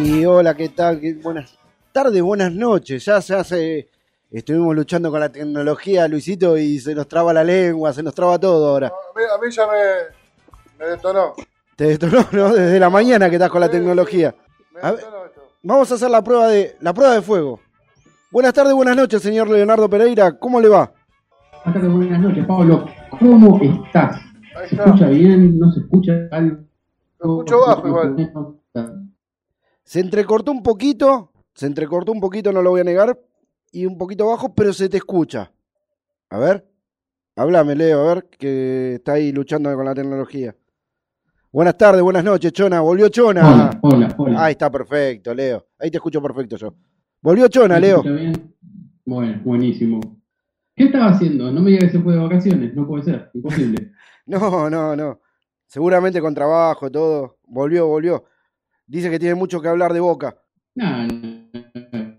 Y hola, ¿qué tal? ¿Qué- Buenas tardes, buenas noches. Ya se hace. Estuvimos luchando con la tecnología, Luisito, y se nos traba la lengua, se nos traba todo ahora. A mí, a mí ya me, me detonó. Te detonó, ¿no? Desde la mañana que estás con la tecnología. Me A ver. Vamos a hacer la prueba de la prueba de fuego. Buenas tardes, buenas noches, señor Leonardo Pereira. ¿Cómo le va? Buenas tardes, buenas noches, Pablo. ¿Cómo estás? Ahí ¿Se escucha bien? ¿No se escucha algo? Lo escucho bajo igual. Se entrecortó un poquito, se entrecortó un poquito, no lo voy a negar, y un poquito bajo, pero se te escucha. A ver, háblame, Leo, a ver, que está ahí luchando con la tecnología. Buenas tardes, buenas noches, Chona. Volvió Chona. Hola, hola, hola. Ahí está perfecto, Leo. Ahí te escucho perfecto yo. Volvió Chona, ¿Se Leo. escucha bien? Bueno, buenísimo. ¿Qué estaba haciendo? No me digas que se fue de vacaciones. No puede ser, imposible. No, no, no. Seguramente con trabajo, todo. Volvió, volvió. Dice que tiene mucho que hablar de Boca. Nah, no,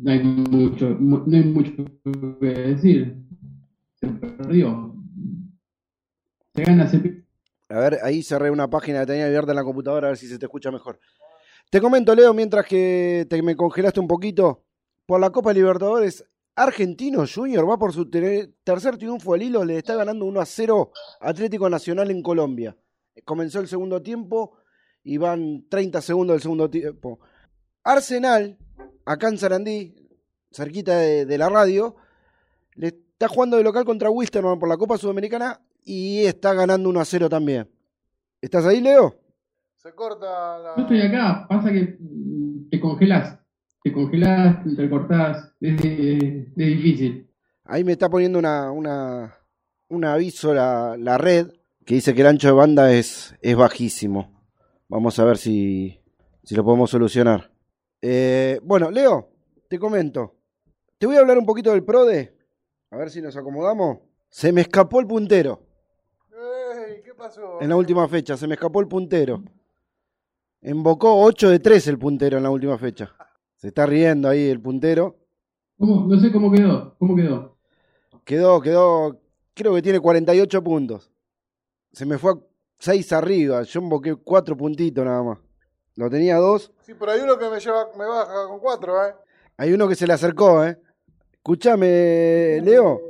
no hay mucho, mu- no hay mucho que decir. Se perdió. Se gana, se A ver, ahí cerré una página que tenía abierta en la computadora, a ver si se te escucha mejor. Te comento, Leo, mientras que te me congelaste un poquito, por la Copa Libertadores, Argentino Junior va por su ter- tercer triunfo al hilo, le está ganando 1 a 0 Atlético Nacional en Colombia. Comenzó el segundo tiempo y van 30 segundos del segundo tiempo. Arsenal, acá en Sarandí, cerquita de, de la radio, le está jugando de local contra Wisterman por la Copa Sudamericana y está ganando 1 a 0 también. ¿Estás ahí, Leo? Se corta la. Yo estoy acá, pasa que mm, te congelás. Te congelás, te entrecortás. Es, es- es difícil. Ahí me está poniendo una, una, un aviso la, la red que dice que el ancho de banda es, es bajísimo. Vamos a ver si, si lo podemos solucionar. Eh, bueno, Leo, te comento. Te voy a hablar un poquito del PRODE. A ver si nos acomodamos. Se me escapó el puntero Ey, ¿Qué pasó? en la última fecha. Se me escapó el puntero. Embocó 8 de 3 el puntero en la última fecha. Se está riendo ahí el puntero. ¿Cómo? No sé cómo quedó. ¿Cómo quedó? Quedó, quedó, creo que tiene 48 puntos. Se me fue a 6 arriba, yo emboqué 4 puntitos nada más. Lo tenía 2. Sí, pero hay uno que me lleva, me baja con cuatro, ¿eh? Hay uno que se le acercó, ¿eh? Escúchame, Leo.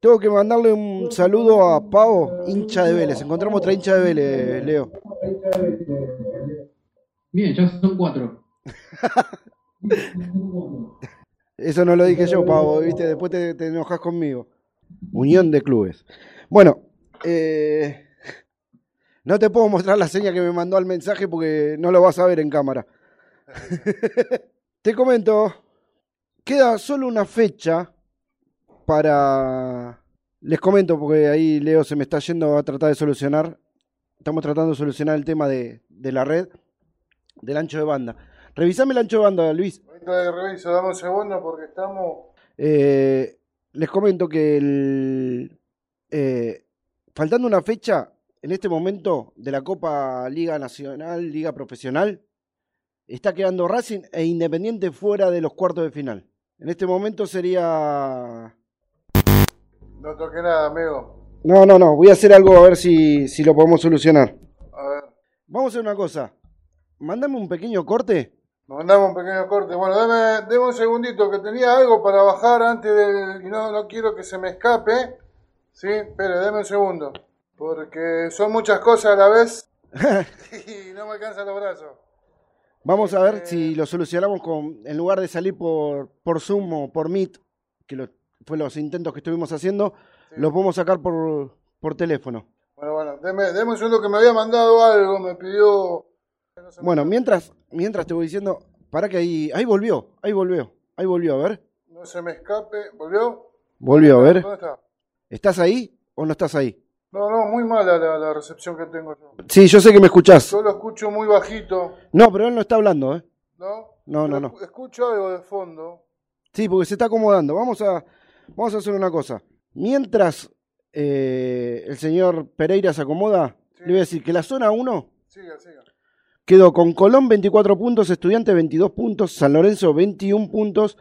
Tengo que mandarle un saludo a Pavo, hincha de Vélez. Encontramos otra hincha de Vélez, Leo. Bien, ya son cuatro. Eso no lo dije yo, Pavo, ¿viste? Después te, te enojas conmigo. Unión de clubes. Bueno, eh, no te puedo mostrar la seña que me mandó al mensaje porque no lo vas a ver en cámara. te comento, queda solo una fecha para... Les comento porque ahí Leo se me está yendo a tratar de solucionar. Estamos tratando de solucionar el tema de, de la red, del ancho de banda. Revisame el ancho de banda, Luis. Ahorita reviso, dame un segundo porque estamos. Eh, les comento que el, eh, faltando una fecha en este momento de la Copa Liga Nacional, Liga Profesional, está quedando Racing e Independiente fuera de los cuartos de final. En este momento sería... No toqué nada, amigo. No, no, no, voy a hacer algo a ver si, si lo podemos solucionar. A ver. Vamos a hacer una cosa. Mándame un pequeño corte. Nos mandamos un pequeño corte. Bueno, dame, dame un segundito que tenía algo para bajar antes del. Y no, no quiero que se me escape. Sí, espere, dame un segundo. Porque son muchas cosas a la vez. y no me alcanzan los brazos. Vamos a ver Eh. si lo solucionamos con, en lugar de salir por, por Zoom o por Meet, que lo- fue los intentos que estuvimos haciendo, Sí. lo podemos sacar por, por teléfono. Bueno, bueno, deme, deme un segundo que me había mandado algo, me pidió. no Bueno, mientras, mientras te voy diciendo, para que ahí, ahí volvió, ahí volvió, ahí volvió, a ver. No se me escape. ¿Volvió? Volvió, a ver. ¿Dónde está? ¿Estás ahí o no estás ahí? No, no, muy mala la, la recepción que tengo yo. Sí, yo sé que me escuchás. Yo lo escucho muy bajito, No, pero él no está hablando, ¿eh? ¿no? No, no, no. escu- Escucho algo de fondo. Sí, porque se está acomodando. Vamos a, vamos a hacer una cosa. Mientras eh, el señor Pereira se acomoda, Sí. le voy a decir que la zona 1 Siga, siga. quedó con Colón 24 puntos, Estudiante 22 puntos, San Lorenzo 21 puntos.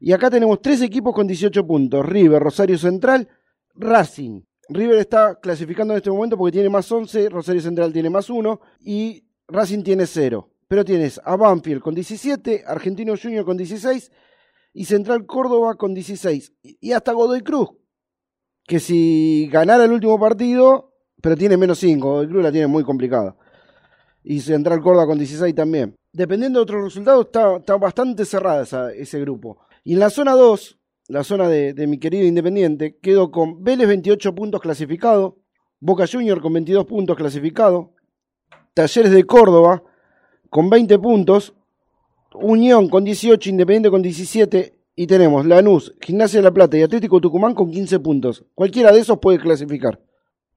Y acá tenemos tres equipos con 18 puntos. River, Rosario Central, Racing. River está clasificando en este momento porque tiene más 11, Rosario Central tiene más 1 y Racing tiene 0. pero tienes a Banfield con 17, Argentino Junior con 16 y Central Córdoba con 16. Y hasta Godoy Cruz, que si ganara el último partido, pero tiene menos 5, Godoy Cruz la tiene muy complicada. Y Central Córdoba con 16 también. Dependiendo de otros resultados, está, bastante cerrada esa- ese grupo. Y en la zona 2, la zona de, de mi querido Independiente, quedó con Vélez 28 puntos clasificado, Boca Junior con 22 puntos clasificado, Talleres de Córdoba con 20 puntos, Unión con 18, Independiente con 17 y tenemos Lanús, Gimnasia de la Plata y Atlético Tucumán con 15 puntos. Cualquiera de esos puede clasificar.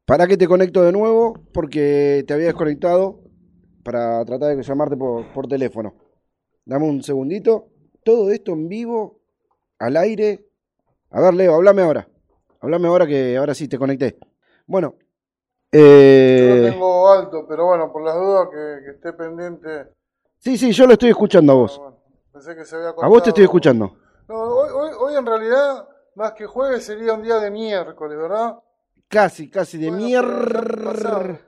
¿Para que te conecto de nuevo? Porque te había desconectado para tratar de llamarte por, por teléfono. Dame un segundito. Todo esto en vivo, al aire. A ver, Leo, háblame ahora. Háblame ahora que ahora sí te conecté. Bueno. Yo Eh, lo tengo alto, pero bueno, por las dudas que, que esté pendiente. sí, sí, yo lo estoy escuchando a vos. Bueno, pensé que se había A vos te estoy escuchando. No, hoy, hoy, hoy en realidad, más que jueves, sería un día de miércoles, ¿verdad? Casi, casi de Bueno,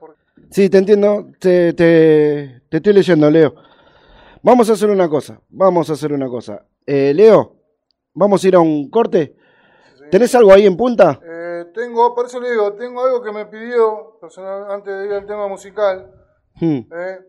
Sí, te entiendo. Te, te, te estoy leyendo, Leo. Vamos a hacer una cosa. Vamos a hacer una cosa. Eh, Leo, vamos a ir a un corte. sí. ¿Tenés algo ahí en punta? Eh, tengo, por eso le digo, tengo algo que me pidió, personal, antes de ir al tema musical, Hmm. eh,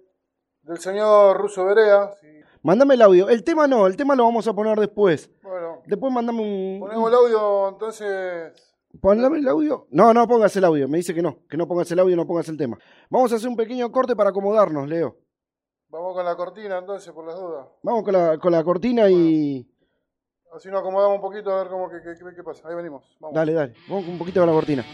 del señor Russo Berea. Sí, Mándame el audio. El tema no, el tema lo vamos a poner después. bueno, Después mandame un. ponemos el audio entonces. Mándame el audio. No, no pongas el audio. Me dice que no. Que no pongas el audio, no pongas el tema. Vamos a hacer un pequeño corte para acomodarnos, Leo. Vamos con la cortina entonces, por las dudas. Vamos con la, con la cortina y. Así nos acomodamos un poquito a ver cómo, qué, qué, qué- qué pasa. Ahí venimos. Dale, dale. Vamos un poquito con la cortina.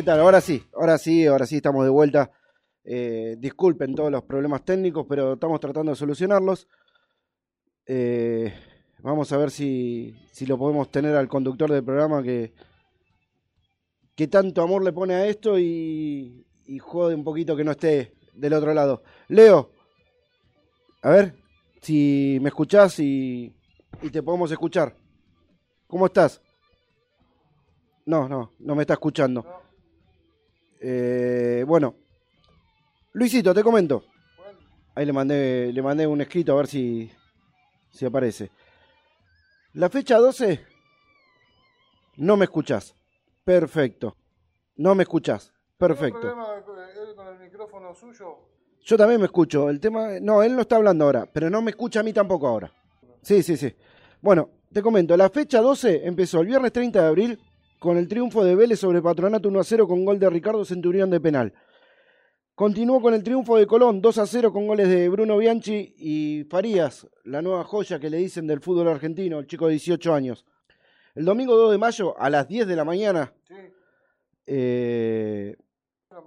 ¿Qué tal? Ahora sí, ahora sí, ahora sí estamos de vuelta. Eh, disculpen todos los problemas técnicos, pero estamos tratando de solucionarlos. Eh, vamos a ver si, si lo podemos tener al conductor del programa que, que tanto amor le pone a esto y, y jode un poquito que no esté del otro lado. Leo, a ver si me escuchás y, y te podemos escuchar. ¿Cómo estás? No, no, no me está escuchando. Eh, bueno, Luisito, te comento. Ahí le mandé, le mandé un escrito a ver si, si aparece. La fecha 12, no me escuchás. Perfecto. No me escuchás. Perfecto. ¿Tiene problema él con el micrófono suyo? Yo también me escucho. El tema, no, él no está hablando ahora, pero no me escucha a mí tampoco ahora. Sí, sí, sí. Bueno, te comento, la fecha 12 empezó el viernes 30 de abril con el triunfo de Vélez sobre Patronato 1 a 0 con gol de Ricardo Centurión de penal. Continuó con el triunfo de Colón 2 a 0 con goles de Bruno Bianchi y Farías, la nueva joya que le dicen del fútbol argentino, el chico de 18 años. El domingo 2 de mayo a las 10 de la mañana, Sí. eh,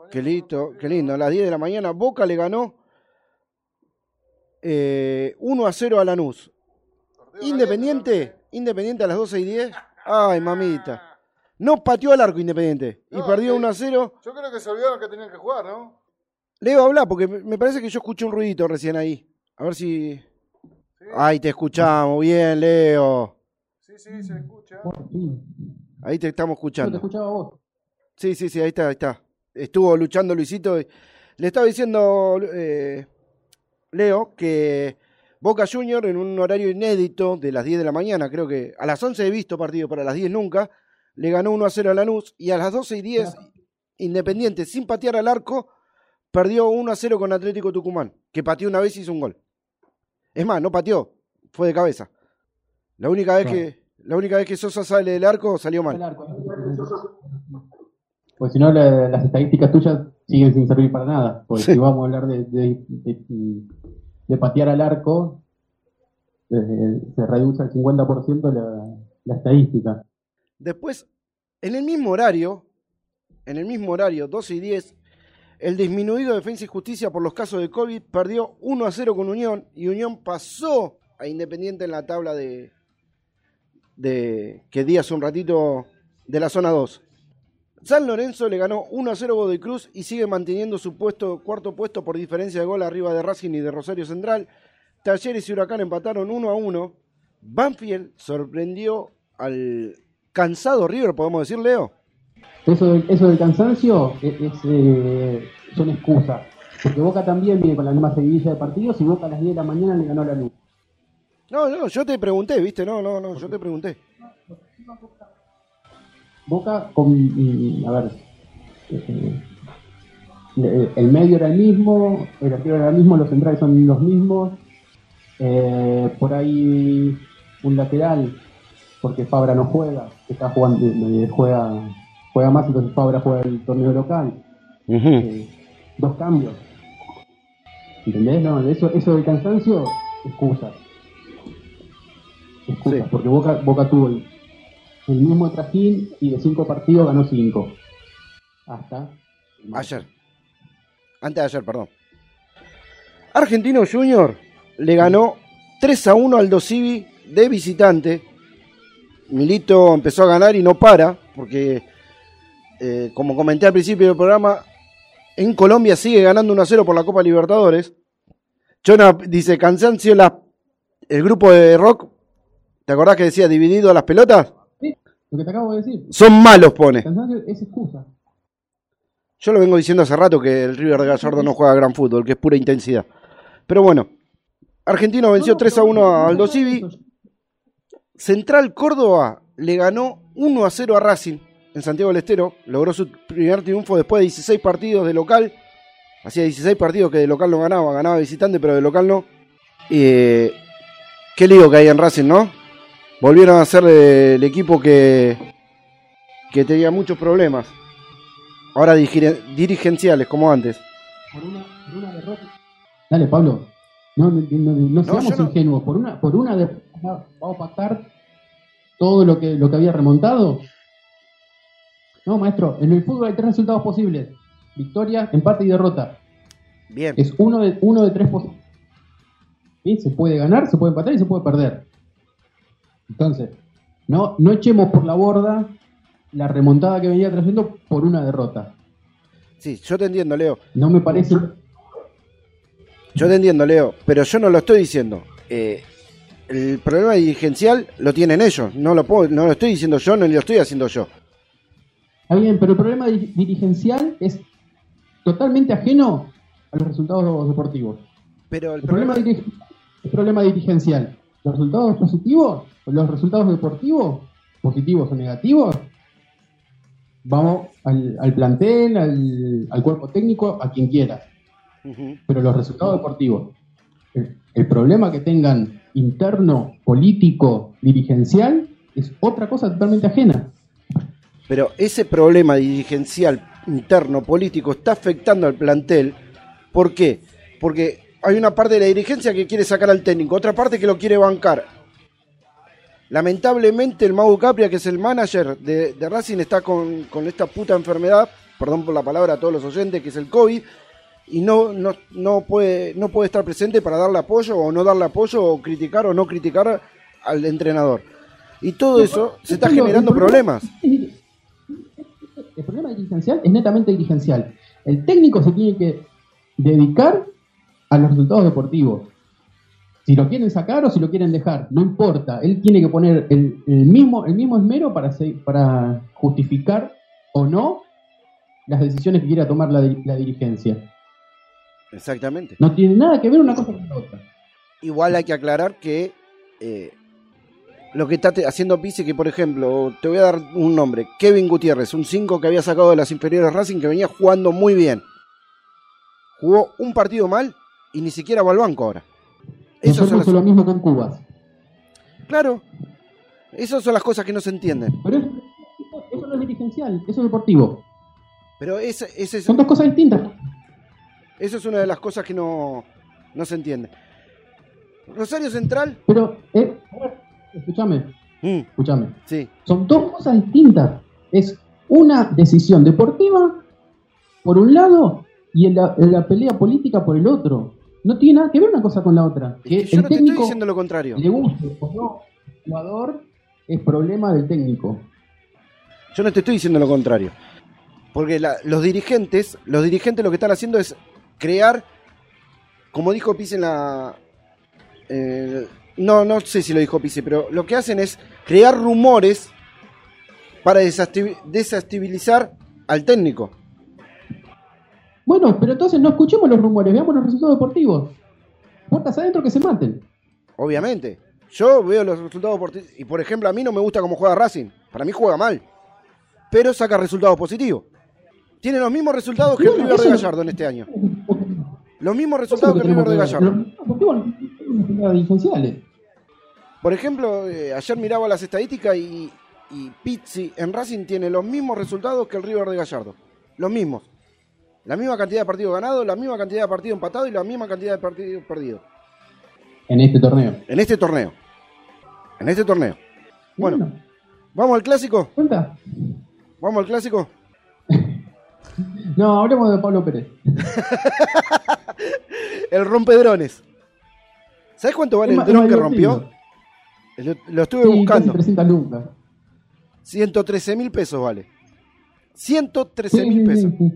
qué lindo, qué lindo, a las 10 de la mañana Boca le ganó eh, 1 a 0 a Lanús. Independiente, Independiente a las 12 y 10. Ay, mamita. No pateó al arco Independiente y perdió que- 1 a 0. también. Yo creo que se olvidaron que tenían que jugar, ¿no? Leo, habla porque me parece que yo escuché un ruidito recién ahí. A ver si. Sí, Ay, te escuchamos bien, Leo. sí, sí, se escucha. Ahí te estamos Yo te escuchando. escuchaba a vos. Sí, sí, sí, ahí está, ahí está. Estuvo luchando Luisito. y- Le estaba diciendo eh, Leo que Boca Junior en un horario inédito de las 10 de la mañana, creo que a las 11 he visto partido, pero a las 10 nunca, le ganó 1 a 0 a Lanús y a las 12 y 10 Independiente sin patear al arco perdió 1 a 0 con Atlético Tucumán, que pateó una vez y hizo un gol. Es más, no pateó, fue de cabeza. La única vez Claro. que la única vez que Sosa sale del arco salió mal. Arco. Pues si no, la- las estadísticas tuyas siguen sin servir para nada. Porque Sí. si vamos a hablar de, de, de- de patear al arco, eh, se reduce al 50% la, la estadística. Después, en el mismo horario, en el mismo horario, 12 y 10, el disminuido Defensa y Justicia por los casos de COVID perdió 1 a 0 con Unión y Unión pasó a Independiente en la tabla de, de que di hace un ratito de la zona 2. San Lorenzo le ganó 1 a 0 Godoy Cruz y sigue manteniendo su puesto, cuarto puesto por diferencia de gol arriba de Racing y de Rosario Central. Talleres y Huracán empataron 1 a 1. Banfield sorprendió al cansado River, podemos decir, Leo. Eso del, eso del cansancio es, es, eh, son excusas. Porque Boca también viene con la misma seguidilla de partidos y Boca a las 10 de la mañana le ganó la luz. No, no, yo te pregunté, viste, no, no, no, yo te pregunté. Boca con, mm, a ver, eh, eh, el medio era el mismo, el arquero era el mismo, los centrales son los mismos, eh, por ahí un lateral, porque Fabra no juega, está jugando, eh, juega, juega más, entonces Fabra juega el torneo local. Eh, dos cambios. ¿Entendés? No, eso, eso del cansancio, excusas. Excusas, Sí. porque Boca, Boca tuvo el, el mismo trajín y de cinco partidos ganó cinco. Hasta. Ayer. Antes de ayer, perdón. Argentino Junior le ganó 3 a 1 al Dosivi de visitante. Milito empezó a ganar y no para, porque eh, como comenté al principio del programa, en Colombia sigue ganando 1 a 0 por la Copa Libertadores. Chona dice, cansancio, la, el grupo de rock, ¿te acordás que decía dividido a las pelotas? Sí, lo que te acabo de decir. Son malos, pone. Cansancio es excusa. Yo lo vengo diciendo hace rato que el River de Gallardo no juega gran fútbol, que es pura intensidad. Pero bueno, Argentino venció 3 a 1 a Aldo Civi. Central Córdoba le ganó 1 a 0 a Racing en Santiago del Estero. Logró su primer triunfo después de 16 partidos de local. Hacía 16 partidos que de local no ganaba, ganaba visitante, pero de local no. Eh, qué lío que hay en Racing, ¿no? Volvieron a ser el equipo que, que tenía muchos problemas. Ahora dirigenciales, como antes. Por una, por una derrota. Dale, Pablo. No, no, no, no seamos ingenuos. Por una, por una derrota vamos a pactar todo lo que, lo que había remontado. No, maestro, en el fútbol hay tres resultados posibles. Victoria, empate y derrota. Bien. Es uno de, uno de tres posibles. ¿Sí? Se puede ganar, se puede empatar y se puede perder. Entonces, no, no echemos por la borda la remontada que venía trayendo por una derrota. Sí, yo te entiendo, Leo. No me parece. Yo te entiendo, Leo. Pero yo no lo estoy diciendo. Eh, el problema dirigencial lo tienen ellos. No lo, puedo, no lo estoy diciendo yo, no lo estoy haciendo yo. Está bien, pero el problema di- dirigencial es totalmente ajeno a los resultados deportivos. Pero el El problema, el problema dirigencial, ¿los resultados positivos? ¿Los resultados deportivos? ¿Positivos o negativos? Vamos al, al plantel, al, al cuerpo técnico, a quien quiera. Pero los resultados deportivos, el, el problema que tengan interno, político, dirigencial, es otra cosa totalmente ajena. Pero ese problema dirigencial interno político está afectando al plantel. ¿Por qué? Porque hay una parte de la dirigencia que quiere sacar al técnico, otra parte que lo quiere bancar. Lamentablemente el Mau Capria, que es el manager de, de Racing, está con, con esta puta enfermedad, perdón por la palabra a todos los oyentes, que es el COVID, y no, no, no, puede, no puede estar presente para darle apoyo o no darle apoyo o criticar o no criticar al entrenador. Y todo eso se está Pero el generando problema- problemas. El problema dirigencial es netamente dirigencial. El técnico se tiene que dedicar a los resultados deportivos. Si lo quieren sacar o si lo quieren dejar, no importa. Él tiene que poner el, el mismo, el mismo esmero para, se- para justificar o no las decisiones que quiera tomar la, la dirigencia. Exactamente. No tiene nada que ver una cosa con la otra. Igual hay que aclarar que eh, lo que está haciendo Pizzi, que por ejemplo, te voy a dar un nombre, Kevin Gutiérrez, un 5 que había sacado de las inferiores Racing, que venía jugando muy bien. Jugó un partido mal y ni siquiera va al banco ahora. Nosotros las- lo mismo con Cubas. claro, esas son las cosas que no se entienden. Pero eso, eso no es dirigencial, eso es deportivo. Pero ese, ese es, Son dos cosas distintas. Eso es una de las cosas que no, no se entiende. Rosario Central, Pero, eh, escúchame, mm, escúchame. sí, Son dos cosas distintas. Es una decisión deportiva por un lado y en la, en la pelea política por el otro. No tiene nada que ver una cosa con la otra. Es Que que yo el no te estoy diciendo lo contrario. le guste o no jugador es problema del técnico. Yo no te estoy diciendo lo contrario. Porque la- los dirigentes, los dirigentes lo que están haciendo es crear, como dijo Pise en la... eh, no, no sé si lo dijo Pise, pero lo que hacen es crear rumores para desestabilizar al técnico. Bueno, pero entonces no escuchemos los rumores, veamos los resultados deportivos. Puertas adentro que se maten. Obviamente. Yo veo los resultados por y por ejemplo a mí no me gusta cómo juega Racing. Para mí juega mal. Pero saca resultados positivos. Tiene los mismos resultados que el Bueno, River de Gallardo en este año. Los mismos resultados que el River de Gallardo. Por ejemplo, eh, ayer miraba las estadísticas y, y Pizzi en Racing tiene los mismos resultados que el River de Gallardo. Los mismos. La misma cantidad de partidos ganados, la misma cantidad de partidos empatados y la misma cantidad de partidos perdidos. En este torneo. En este torneo. En este torneo. Bueno, ¿vamos al clásico? ¿Cuenta? ¿Vamos al clásico? No, hablemos de Pablo Pérez. El rompedrones. ¿Sabes cuánto vale Es el dron que rompió? Lo, lo estuve Sí, buscando. 300 lucas. 113 mil pesos vale. 113 mil Sí, pesos. sí.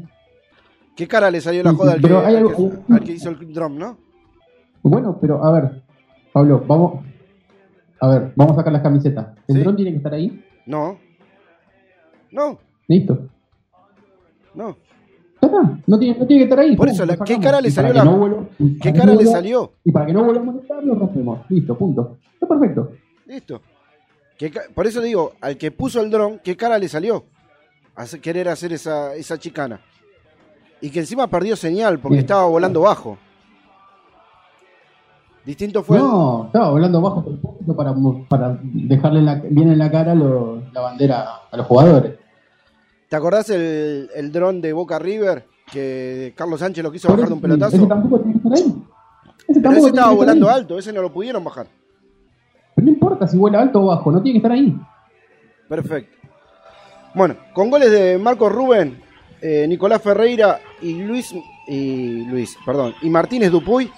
¿Qué cara le salió la joda al, que, al algo- que- al que hizo el drum, no? Bueno, pero a ver, Pablo, vamos. A ver, vamos a sacar las camisetas. ¿El dron tiene que estar ahí? No. No, Listo. no. No tiene, no tiene que estar ahí. Por eso, la- ¿qué cara le salió la- no ¿Qué cara no le salió? Y para que no vuelva a molestar, lo rompemos. Listo, punto. Está perfecto. Listo. ¿Qué Por eso digo, al que puso el dron, ¿qué cara le salió? A querer hacer esa, esa chicana. Y que encima perdió señal porque Bien. estaba volando bajo. Distinto fue el- no, estaba volando bajo por para, para dejarle la- bien en la cara lo- la bandera a los jugadores. ¿Te acordás el, el dron de Boca River? Que Carlos Sánchez lo quiso bajar de un pelotazo. Ese tampoco tiene que estar ahí. Ese Pero ese estaba volando ahí. alto, ese no lo pudieron bajar. Pero no importa si vuela alto o bajo, no tiene que estar ahí. Perfecto. Bueno, con goles de Marcos Rubén, eh, Nicolás Ferreira y Luis, y Luis, perdón, y Martínez Dupuy,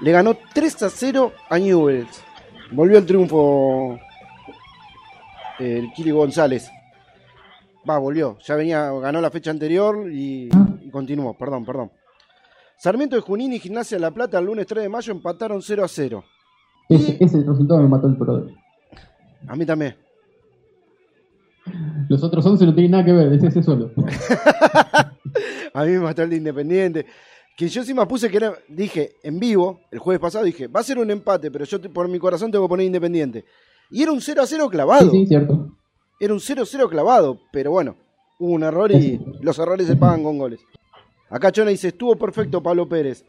le ganó 3 a 0 a Newells. Volvió el triunfo el Kili González. Va, volvió. Ya venía, ganó la fecha anterior y, y continuó. Perdón, perdón. Sarmiento de Junín y Gimnasia de La Plata el lunes 3 de mayo empataron 0 a 0. Ese, ese resultado me mató el pro. A mí también. Los otros 11 no tienen nada que ver, es ese solo. A mí me mató el de Independiente. Que yo encima puse que era, dije, en vivo, el jueves pasado, dije, va a ser un empate, pero yo por mi corazón tengo que poner Independiente. Y era un 0 a 0 clavado. Sí, sí, cierto. Era un 0 a 0 clavado, pero bueno, hubo un error y los errores se pagan con goles. Acá Chona dice, estuvo perfecto Pablo Pérez.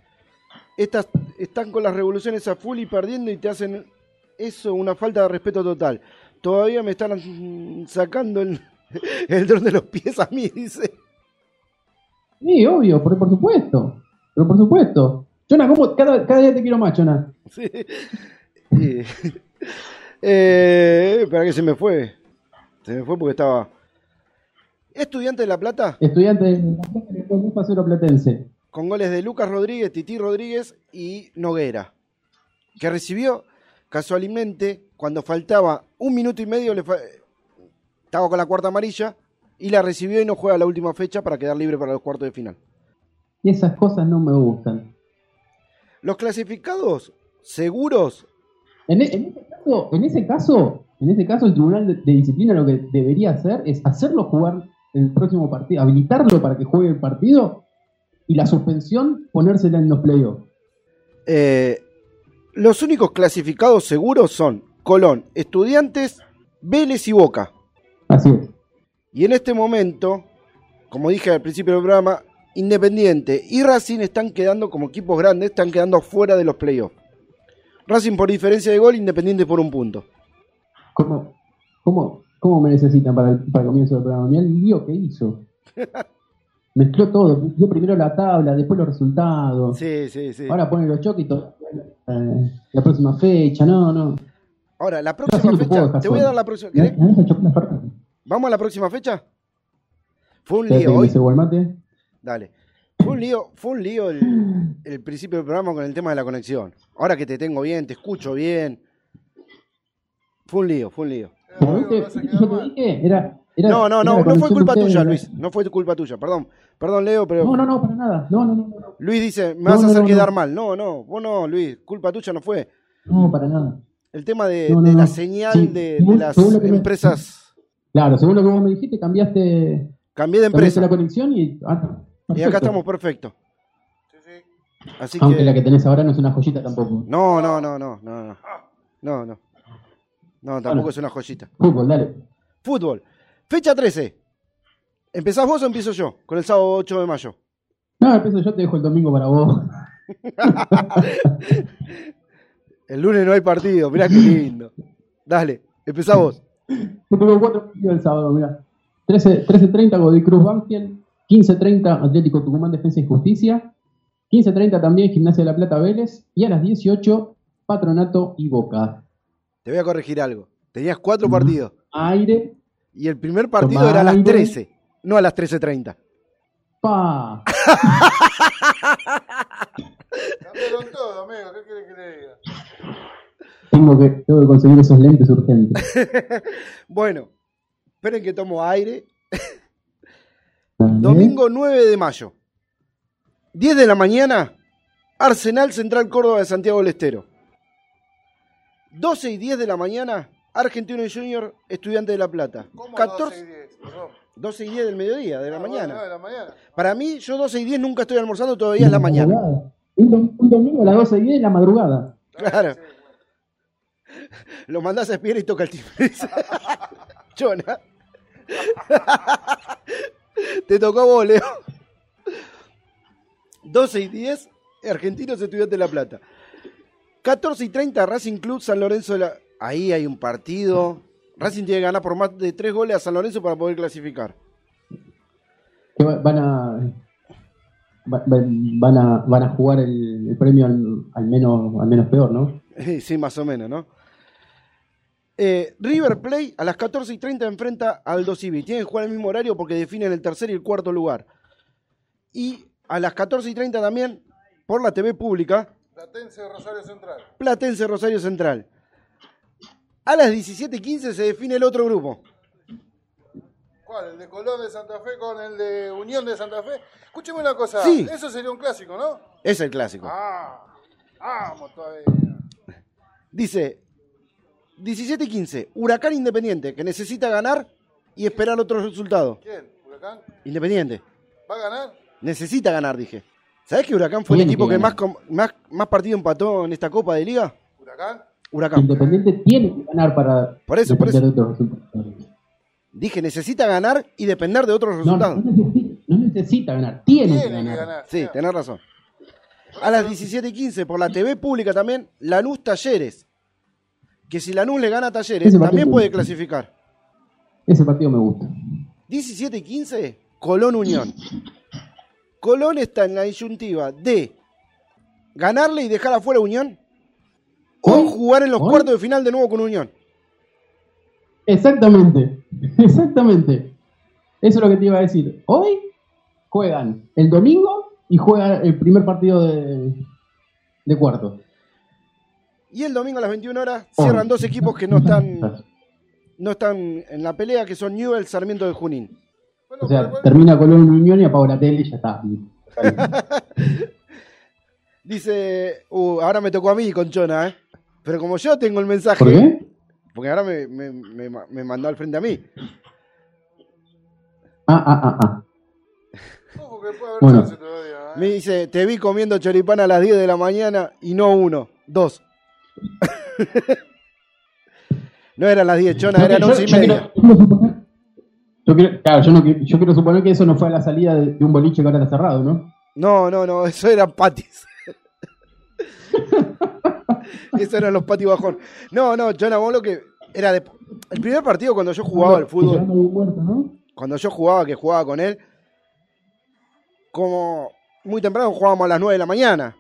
Estas están con las revoluciones a full y perdiendo y te hacen eso una falta de respeto total. Todavía me están sacando el, el dron de los pies a mí, dice. Sí, obvio, por, por supuesto. Pero por supuesto. Chona, ¿cómo? Cada, cada día te quiero más, Chona. Sí. Y- eh, espera que se me fue. Se me fue porque estaba. Estudiante de La Plata, Estudiante de la Plata le dio 2 a 0 Platense. con goles de Lucas Rodríguez, Titi Rodríguez y Noguera. Que recibió casualmente cuando faltaba un minuto y medio, le fa- estaba con la cuarta amarilla y la recibió y no juega la última fecha para quedar libre para los cuartos de final. Y esas cosas no me gustan. Los clasificados seguros, En, e- en ese caso, en ese caso, en ese caso, el Tribunal de, de Disciplina lo que debería hacer es hacerlo jugar el próximo partido, habilitarlo para que juegue el partido y la suspensión ponérsela en los playoffs. Eh, los únicos clasificados seguros son Colón, Estudiantes, Vélez y Boca. Así es. Y en este momento, como dije al principio del programa, Independiente y Racing están quedando como equipos grandes, están quedando fuera de los playoffs. Racing por diferencia de gol, Independiente por un punto. ¿Cómo, cómo, cómo me necesitan para el, para el comienzo del programa? Mirá el lío que hizo. Mezcló todo. Dio primero la tabla, después los resultados. Sí, sí, sí. Ahora pone los todo. Eh, la próxima fecha, no, no. Ahora, la próxima no fecha, te voy a dar la próxima. ¿Vamos a la próxima fecha? Fue un lío hoy. Dale. Fue un lío, fue un lío el, el principio del programa con el tema de la conexión. Ahora que te tengo bien, te escucho bien. Fue un lío, fue un lío. Era, era- No, no, no, no fue culpa ustedes, tuya, Luis. No fue culpa tuya, perdón. Perdón, Leo, pero. No, no, no, para nada. No, no, no, no. Luis dice, me No, vas a no, hacer no, quedar no. mal. No, no, vos no, Luis, culpa tuya no fue. No, para nada. El tema de, No, no, de la no. señal Sí, de, las me- empresas. Claro, según lo que vos me dijiste, cambiaste, Cambié de cambiaste empresa la conexión y. ah, y acá perfecto. estamos perfectos. Sí, sí. Así Aunque que. la que tenés ahora no es una joyita tampoco. No, no, no, no, no, no. No, no. Tampoco Bueno. es una joyita. Fútbol, dale. Fútbol. Fecha 13. ¿Empezás vos o empiezo yo? Con el sábado 8 de mayo. No, empiezo yo, te dejo el domingo para vos. El lunes no hay partido, mirá qué lindo. Dale, empezá vos. Yo tengo cuatro partidos el sábado, mira. 13 13.30 Godoy Cruz Banfield, 15.30 Atlético Tucumán Defensa y Justicia, 15.30 también Gimnasia de la Plata Vélez y a las 18 Patronato y Boca. Te voy a corregir algo. Tenías cuatro partidos Aire, y el primer partido Toma era a las aire. 13, no a las 13.30. pa. Cambiaron todo, amigo. ¿Qué quiere que le diga? Tengo que, tengo que conseguir esos lentes urgentes. Bueno, esperen que tomo aire. Domingo 9 de mayo. 10 de la mañana, Arsenal Central Córdoba de Santiago del Estero. 12 y 10 de la mañana, Argentino y Junior, Estudiante de La Plata. ¿Cómo 14, 12 y 10? Perdón. 12 y 10 del mediodía, de la Ah, bueno, mañana. no, de la mañana. Para mí, yo 12 y 10 nunca estoy almorzando, todavía es la mañana. Un, dom- un domingo a las 12 y 10 de la madrugada. Claro. Sí, bueno. Lo mandás a espiar y toca el timbre. Chona. Te tocó a vos, Leo. 12 y 10, Argentinos Estudiantes de La Plata. 14 y 30, Racing Club San Lorenzo de la... Ahí hay un partido. Racing tiene que ganar por más de 3 goles a San Lorenzo para poder clasificar. Van a. va- va- Van a, van a jugar el, el premio al, al menos, al menos peor, ¿no? Sí, más o menos, ¿no? Eh, River Play a las 14 y 30 enfrenta al Aldo Civi. Tienen que jugar el mismo horario porque definen el tercer y el cuarto lugar. Y a las 14 y 30 también, por la TV pública, Platense Rosario Central. Platense Rosario Central. A las 17 y 15 se define el otro grupo. ¿Cuál? ¿El de Colón de Santa Fe con el de Unión de Santa Fe? Escúcheme una cosa. Sí. Eso sería un clásico, ¿no? Es el clásico. Ah, vamos todavía. Dice 17 y 15, Huracán Independiente, que necesita ganar y esperar otro resultado. ¿Quién? ¿Huracán? Independiente. ¿Va a ganar? Necesita ganar, dije. ¿Sabés que Huracán fue el equipo que que más, más, más partido empató en esta Copa de Liga? ¿Huracán? Huracán. Independiente tiene que ganar para Por eso, por depender eso. de otros resultados. Dije, necesita ganar y depender de otros resultados. no, necesita, no necesita ganar, tiene, que Tiene que ganar. ganar. Sí, Mira. tenés razón. A las 17 y 15, por la TV pública también, Lanús Talleres. Que si Lanús le gana a Talleres, también puede clasificar. Ese partido me gusta. 17 y 15, Colón Unión. Colón está en la disyuntiva de ganarle y dejar afuera Unión o ¿Hoy? jugar en los ¿Hoy? cuartos de final de nuevo con Unión. Exactamente, exactamente. Eso es lo que te iba a decir. Hoy juegan el domingo y juegan el primer partido de, de cuarto. Y el domingo a las 21 horas cierran Hoy. dos equipos que no están, no están en la pelea, que son Newell Sarmiento de Junín. Bueno, O sea, termina Colón Unión y apago la tele y ya está. Dice, uh, ahora me tocó a mí, Conchona, ¿eh? Pero como yo tengo el mensaje, ¿Por qué? porque ahora me, me- me- me mandó al frente a mí. Ah, ah, ah, ah. Puede haber Bueno. chance todavía. ¿eh? Me dice, te vi comiendo choripán a las 10 de la mañana y no uno, dos. no eran las 10, Chona, eran Yo- 11 y media. yo yo claro, yo, no yo quiero suponer que eso no fue a la salida de, de un boliche que ahora está cerrado, ¿no? No, no, no, eso eran patis. eso eran los patis bajón. No, no, Chona, vos lo que era de... El primer partido cuando yo jugaba al fútbol, cuando yo jugaba, que jugaba con él, como muy temprano jugábamos a las 9 de la mañana.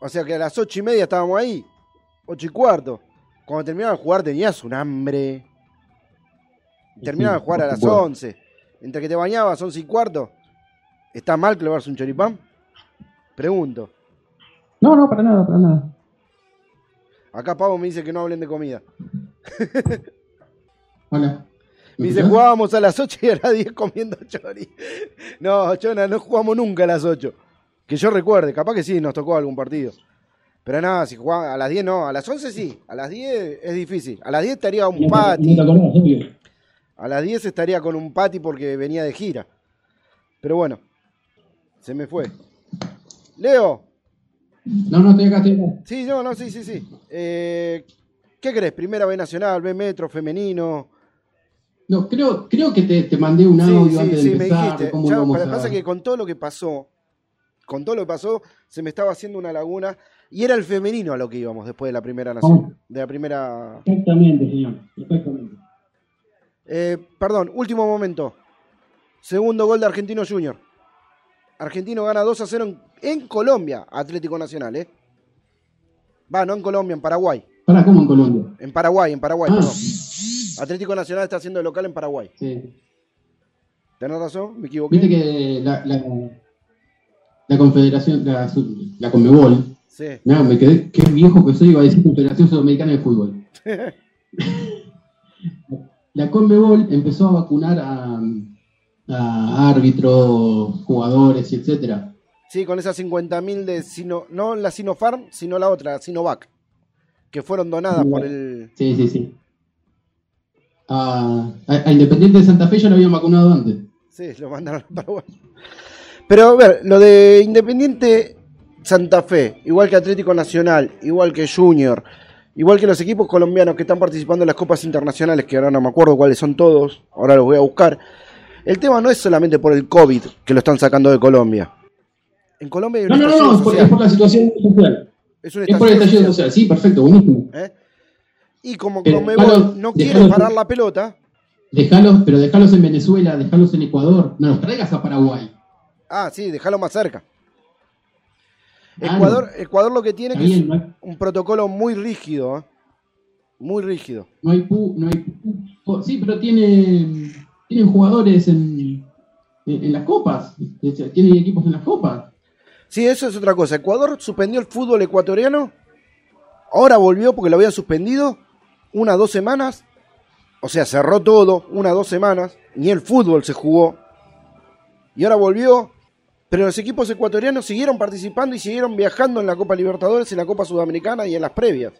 O sea que a las 8 y media estábamos ahí, 8 y cuarto. Cuando terminaba de jugar tenías un hambre. Terminaba de jugar a las supuesto. 11. Entre que te bañabas, 11 y cuarto. ¿Está mal clavarse un choripán? Pregunto. No, no, para nada, para nada. Acá Pavo me dice que no hablen de comida. Hola. Me dice, jugábamos a las 8 y a las 10 comiendo chori. No, Chona, no jugamos nunca a las 8. Que yo recuerde, capaz que sí, nos tocó algún partido. Pero nada, si jugaba a las 10 no, a las 11 sí, a las 10 es difícil. A las 10 estaría un pati. A las 10 estaría con un pati porque venía de gira. Pero bueno, se me fue. Leo, No, no, estoy acá, estoy acá. sí, no, no, sí, sí, sí. Eh, ¿Qué crees? ¿Primera B Nacional, B Metro, femenino? No, creo, creo que te, te mandé un audio sí, antes sí, de me empezar. dijiste. de cómo Ya, íbamos pero a- pasa que con todo lo que pasó, con todo lo que pasó, se me estaba haciendo una laguna y era el femenino a lo que íbamos después de la primera nación, de la primera. Exactamente, señor. Exactamente. Eh, perdón, último momento. Segundo gol de Argentino Junior. Argentino gana 2 a 0 en, en Colombia, Atlético Nacional, ¿eh? Va, no en Colombia, en Paraguay. Para, ¿cómo en Colombia? En Paraguay, en Paraguay, Ah, perdón. Atlético Nacional está haciendo de local en Paraguay. sí. ¿Tenés razón? ¿Me equivoqué? Viste que la, la, la Confederación, la, la Conmebol, Sí. no, me quedé, qué viejo que soy, iba a decir Confederación Sudamericana de Fútbol. la Conmebol empezó a vacunar a, a árbitros, jugadores, y etcétera. Sí, con esas 50.000 de Sino, no la Sinopharm, sino la otra, Sinovac, que fueron donadas por el... Sí, sí, sí. A, Independiente de Santa Fe ya lo habían vacunado antes. Sí, lo mandaron a Paraguay. Pero a ver, lo de Independiente Santa Fe, igual que Atlético Nacional, igual que Junior, igual que los equipos colombianos que están participando en las copas internacionales, que ahora no me acuerdo cuáles son todos, ahora los voy a buscar. El tema no es solamente por el COVID que lo están sacando de Colombia. En Colombia hay No, una no, no, no, es por, es por la situación social. Es una Es por el estallido social. social. Sí, perfecto, buenísimo. ¿eh? Y como Conmebol dejalo- no quiere dejalo- parar la pelota, Dejalos, pero dejalos en Venezuela, dejalos en Ecuador. No los traigas a Paraguay. ah, sí, déjalo más cerca. Claro. Ecuador, Ecuador lo que tiene que es bien, no hay, un protocolo muy rígido, ¿eh? muy rígido. no hay pu, no hay pu- Sí, pero tiene, tienen jugadores en, en, en las copas. Tienen equipos en las copas. Sí, eso es otra cosa. Ecuador suspendió el fútbol ecuatoriano, ahora volvió porque lo habían suspendido una dos semanas, o sea, cerró todo, una dos semanas, ni el fútbol se jugó, y ahora volvió, pero los equipos ecuatorianos siguieron participando y siguieron viajando en la Copa Libertadores, en la Copa Sudamericana y en las previas.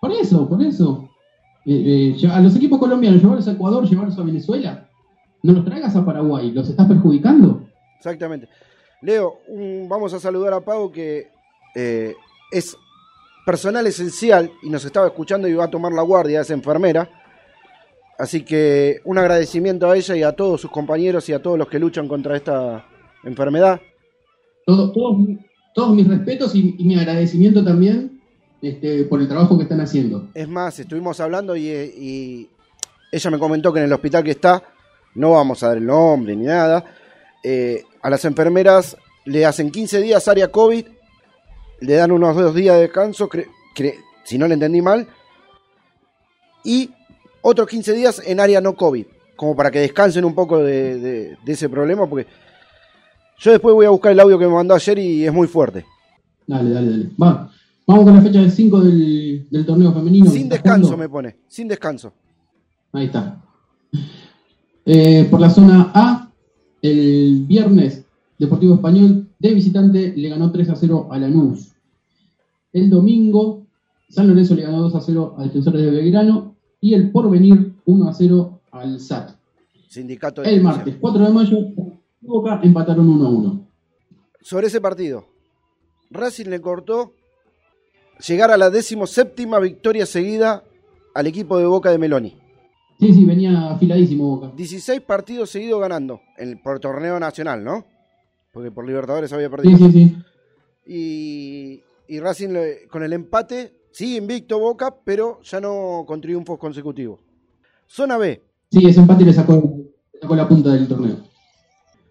Por eso, por eso. Eh, eh, a los equipos colombianos, llevarlos a Ecuador, llevarlos a Venezuela. No los traigas a Paraguay, los estás perjudicando. Exactamente. Leo, un- vamos a saludar a Pau que eh, es personal esencial y nos estaba escuchando y va a tomar la guardia, es enfermera. Así que un agradecimiento a ella y a todos sus compañeros y a todos los que luchan contra esta enfermedad. Todo- todos, todos mis respetos y, y mi agradecimiento también este, por el trabajo que están haciendo. Es más, estuvimos hablando y, y ella me comentó que en el hospital que está, no vamos a dar el nombre ni nada, eh, a las enfermeras le hacen 15 días área COVID, le dan unos dos días de descanso, cre- cre- si no le entendí mal, y otros 15 días en área no COVID, como para que descansen un poco de, de- de ese problema, porque yo después voy a buscar el audio que me mandó ayer y es muy fuerte. Dale, dale, dale. Va. Vamos con la fecha de 5 del, del torneo femenino. Sin ¿Estás descanso jugando? me pone, sin descanso. Ahí está. Eh, por la zona A, el viernes, Deportivo Español de visitante le ganó 3 a 0 a Lanús. El domingo, San Lorenzo le ganó 2 a 0 a Defensores de Belgrano. Y el Porvenir 1 a 0 al SAT. Sindicato de El martes, 4 de mayo, Boca empataron 1 a 1. sobre ese partido. Racing le cortó llegar a la decimoséptima victoria seguida al equipo de Boca de Meloni. Sí, sí, venía afiladísimo Boca. 16 partidos seguidos ganando en- por torneo nacional, ¿no? Porque por Libertadores había Sí, perdido. sí, sí. Y, y Racing le- con el empate sigue invicto Boca, pero ya no con triunfos consecutivos. Zona B. Sí, ese empate le sacó, le sacó la punta del torneo.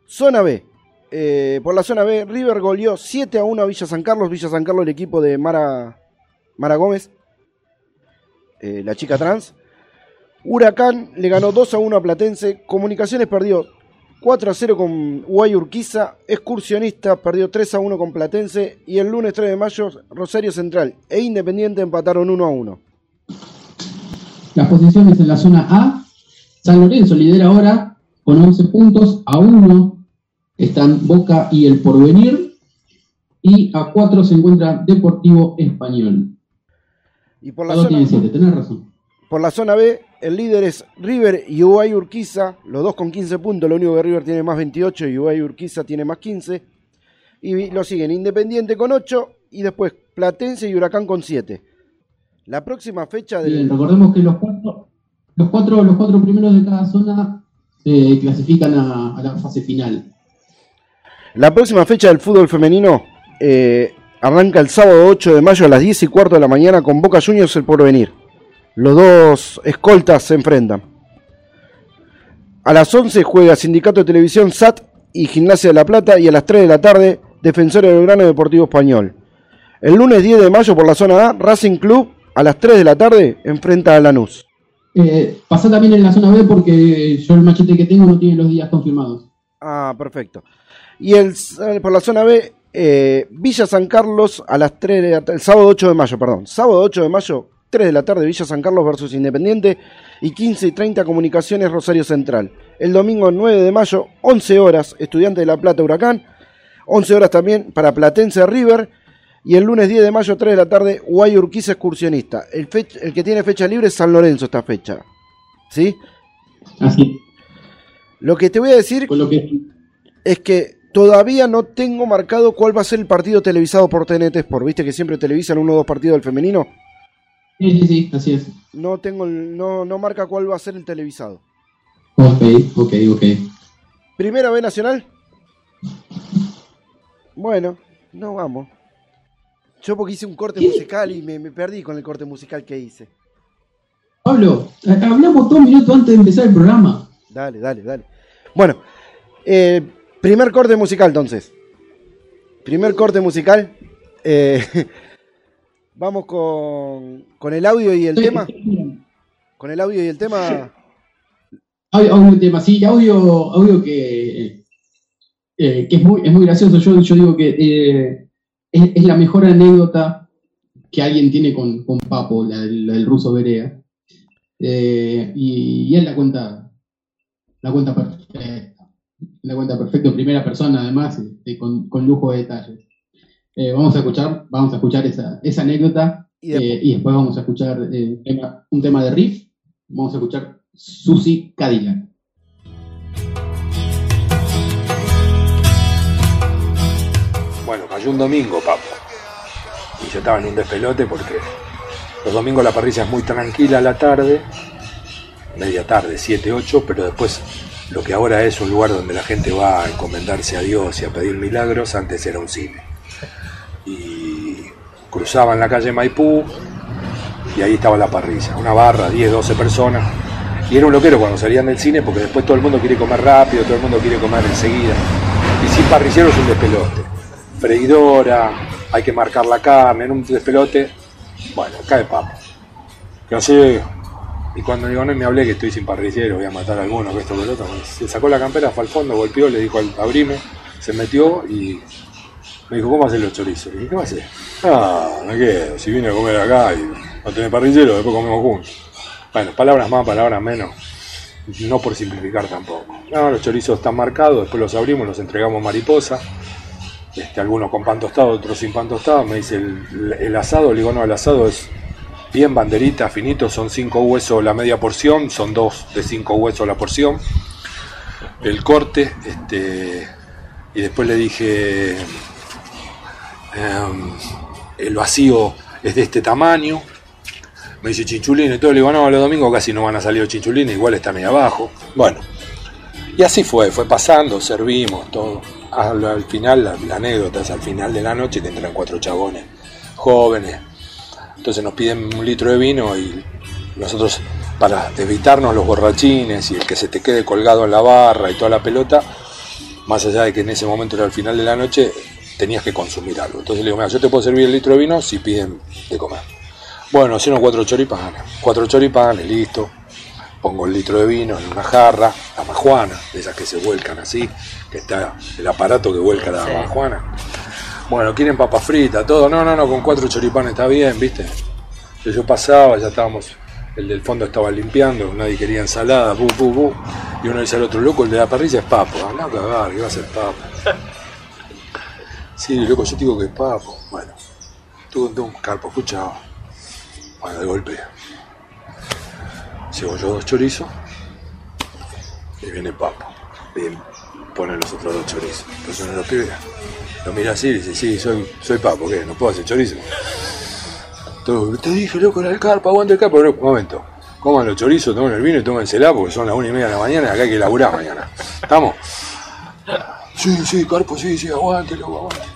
Zona B. Eh, por la zona B, River goleó 7 a 1 a Villa San Carlos. Villa San Carlos, el equipo de Mara, Mara Gómez, eh, la chica trans. Huracán le ganó 2 a 1 a Platense. Comunicaciones perdió 4 a 0 con Guayurquiza, excursionista, perdió 3 a 1 con Platense y el lunes 3 de mayo Rosario Central e Independiente empataron 1 a 1. Las posiciones en la zona A, San Lorenzo lidera ahora con 11 puntos, a 1 están Boca y el Porvenir y a 4 se encuentra Deportivo Español. Y por la, zona, tienen 7, tenés razón. por la zona B, el líder es River y Uruguay Urquiza, los dos con 15 puntos, lo único que River tiene más 28 y Uruguay Urquiza tiene más 15. Y lo siguen Independiente con 8 y después Platense y Huracán con 7. La próxima fecha del... Bien, recordemos que los cuatro, los cuatro, los cuatro primeros de cada zona se clasifican a, a la fase final. La próxima fecha del fútbol femenino eh, arranca el sábado 8 de mayo a las 10 y cuarto de la mañana con Boca Juniors el porvenir. Los dos escoltas se enfrentan. A las 11 juega Sindicato de Televisión SAT y Gimnasia de la Plata y a las 3 de la tarde Defensor de Belgrano y Deportivo Español. El lunes 10 de mayo por la zona A, Racing Club a las 3 de la tarde enfrenta a Lanús. Eh, pasa también en la zona B porque yo el machete que tengo no tiene los días confirmados. Ah, perfecto. Y el, por la zona B, eh, Villa San Carlos a las 3 de la tarde, el sábado 8 de mayo, perdón. Sábado 8 de mayo, 3 de la tarde, Villa San Carlos versus Independiente y 15 y 30 Comunicaciones Rosario Central. El domingo 9 de mayo, 11 horas, Estudiante de La Plata Huracán, 11 horas también para Platense River y el lunes 10 de mayo, 3 de la tarde, Guay Urquiza Excursionista. El, que tiene fecha libre es San Lorenzo esta fecha. ¿Sí? Así, Lo que te voy a decir con lo que es que todavía no tengo marcado cuál va a ser el partido televisado por TNT Sport. ¿Viste que siempre televisan uno o dos partidos del femenino? Sí, sí, sí, así es. No tengo no, no marca cuál va a ser el televisado. Ok, ok, ok. ¿Primera B Nacional? Bueno, no vamos. Yo porque hice un corte ¿Qué? musical y me, me perdí con el corte musical que hice. Pablo, hablamos dos minutos antes de empezar el programa. Dale, dale, dale. Bueno, eh, primer corte musical entonces. Primer corte musical. Eh, vamos con, con el audio y el Sí, tema. Con el audio y el tema. Audio, audio tema, sí, audio, audio que, eh, que es, muy, es muy gracioso. Yo, yo digo que eh, es, es la mejor anécdota que alguien tiene con, con Papo, la, la del ruso Berea. Y, y él la cuenta, la cuenta perfecta. La cuenta perfecta en primera persona, además, este, con, con lujo de detalles. Eh, vamos a escuchar, vamos a escuchar esa, esa anécdota Y después- eh, y después vamos a escuchar eh, un tema- un tema de riff. Vamos a escuchar Susi Cadillac. Bueno, cayó un domingo, papo. Y yo estaba en un despelote porque los domingos la parrilla es muy tranquila a la tarde, media tarde, 7, 8, pero después lo que ahora es un lugar donde la gente va a encomendarse a Dios y a pedir milagros, antes era un cine. Y cruzaban la calle Maipú y ahí estaba la parrilla, una barra, 10, 12 personas. Y era un loquero cuando salían del cine porque después todo el mundo quiere comer rápido, todo el mundo quiere comer enseguida. Y sin parrillero es un despelote. Freidora, hay que marcar la carne, en un despelote, bueno, cae papo. Que así, y cuando digo, no me hablé que estoy sin parrillero, voy a matar a alguno, que esto, que otro, se sacó la campera, fue al fondo, golpeó, le dijo, abrime, se metió y me dijo, ¿cómo haces los chorizos? Le dije, ¿qué va a? Ah, me quedo, si vine a comer acá y no tenés parrillero, después comemos juntos. Bueno, palabras más, palabras menos. No por simplificar tampoco. No, los chorizos están marcados, después los abrimos, los entregamos mariposa. Este, algunos con pan tostado, otros sin pan tostado. Me dice el, el asado, le digo, no, el asado es bien banderita, finito, son cinco huesos la media porción, son dos de cinco huesos la porción. El corte, este, y después le dije, em, el vacío es de este tamaño. Me dice chinchulines todo. Le digo, no, los domingos casi no van a salir los chinchulines, igual están ahí abajo. Bueno, y así fue, fue pasando, servimos, todo. Al, al final, la, la anécdota es al final de la noche entran cuatro chabones jóvenes. Entonces nos piden un litro de vino y nosotros, para evitarnos los borrachines y el que se te quede colgado en la barra y toda la pelota, más allá de que en ese momento era el final de la noche, tenías que consumir algo. Entonces le digo, mira, yo te puedo servir el litro de vino si piden de comer. Bueno, hicieron cuatro choripanes. Cuatro choripanes, listo. pongo el litro de vino en una jarra, la majuana, de esas que se vuelcan así, que está el aparato que vuelca la Sí. majuana. Bueno, quieren papa frita, todo. No, no, no, con cuatro choripanes está bien, ¿viste? Yo, yo pasaba, ya estábamos, el del fondo estaba limpiando, nadie quería ensalada, pu, pu, pu. Y uno dice al otro, loco, el de la parrilla es papo. Andá a cagar, que va a ser papo. Sí, loco, yo digo que es papo. Bueno, tú, tú, carpo, escuchaba. Bueno, de golpe. Llevo yo dos chorizos y viene papo. Y pone los otros dos chorizos. Entonces uno de los pibes lo mira así y dice, sí, soy, soy papo, ¿qué? ¿No puedo hacer chorizo? Todo, te dije, loco, era el carpa, aguanta el carpa. Pero, un momento, coman los chorizos, tomen el vino y tómensela porque son las una y media de la mañana y acá hay que laburar mañana. ¿Estamos? Sí, sí, carpo, sí, sí, aguante, loco, aguante.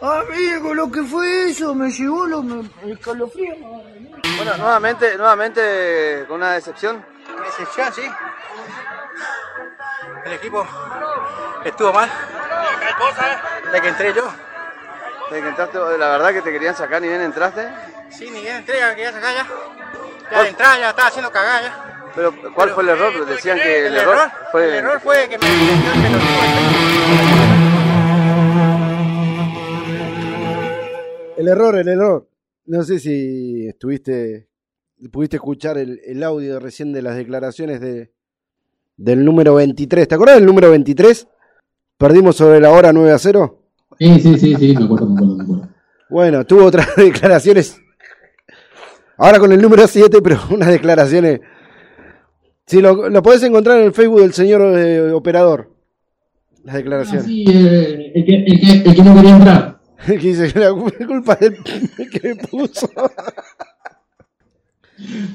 Amigo, lo que fue eso, me llegó lo, me, el escalofrío. Bueno, nuevamente, nuevamente con una decepción. Decepción, sí. El equipo estuvo mal. De que entré yo. De que entraste, la verdad que te querían sacar ni bien entraste. Sí, ni bien entré, ya me quería sacar ya. Ya de entrada ya estaba haciendo cagada ya. Pero, ¿cuál fue el error? Decían que el, El error, error, fue... el error fue que me El error, el error. No sé si estuviste, pudiste escuchar el, el audio recién de las declaraciones de, del número 23. ¿Te acuerdas del número 23? Perdimos sobre la hora 9 a 0. Sí, sí, sí, sí, me acuerdo, me acuerdo, me acuerdo. Bueno, tuvo otras declaraciones. Ahora con el número 7, pero unas declaraciones. Sí, lo, lo podés encontrar en el Facebook del señor eh, operador. Las Ah, declaraciones. sí, eh, el, que, el, que, el que no quería entrar. que dice que la culpa del que me puso.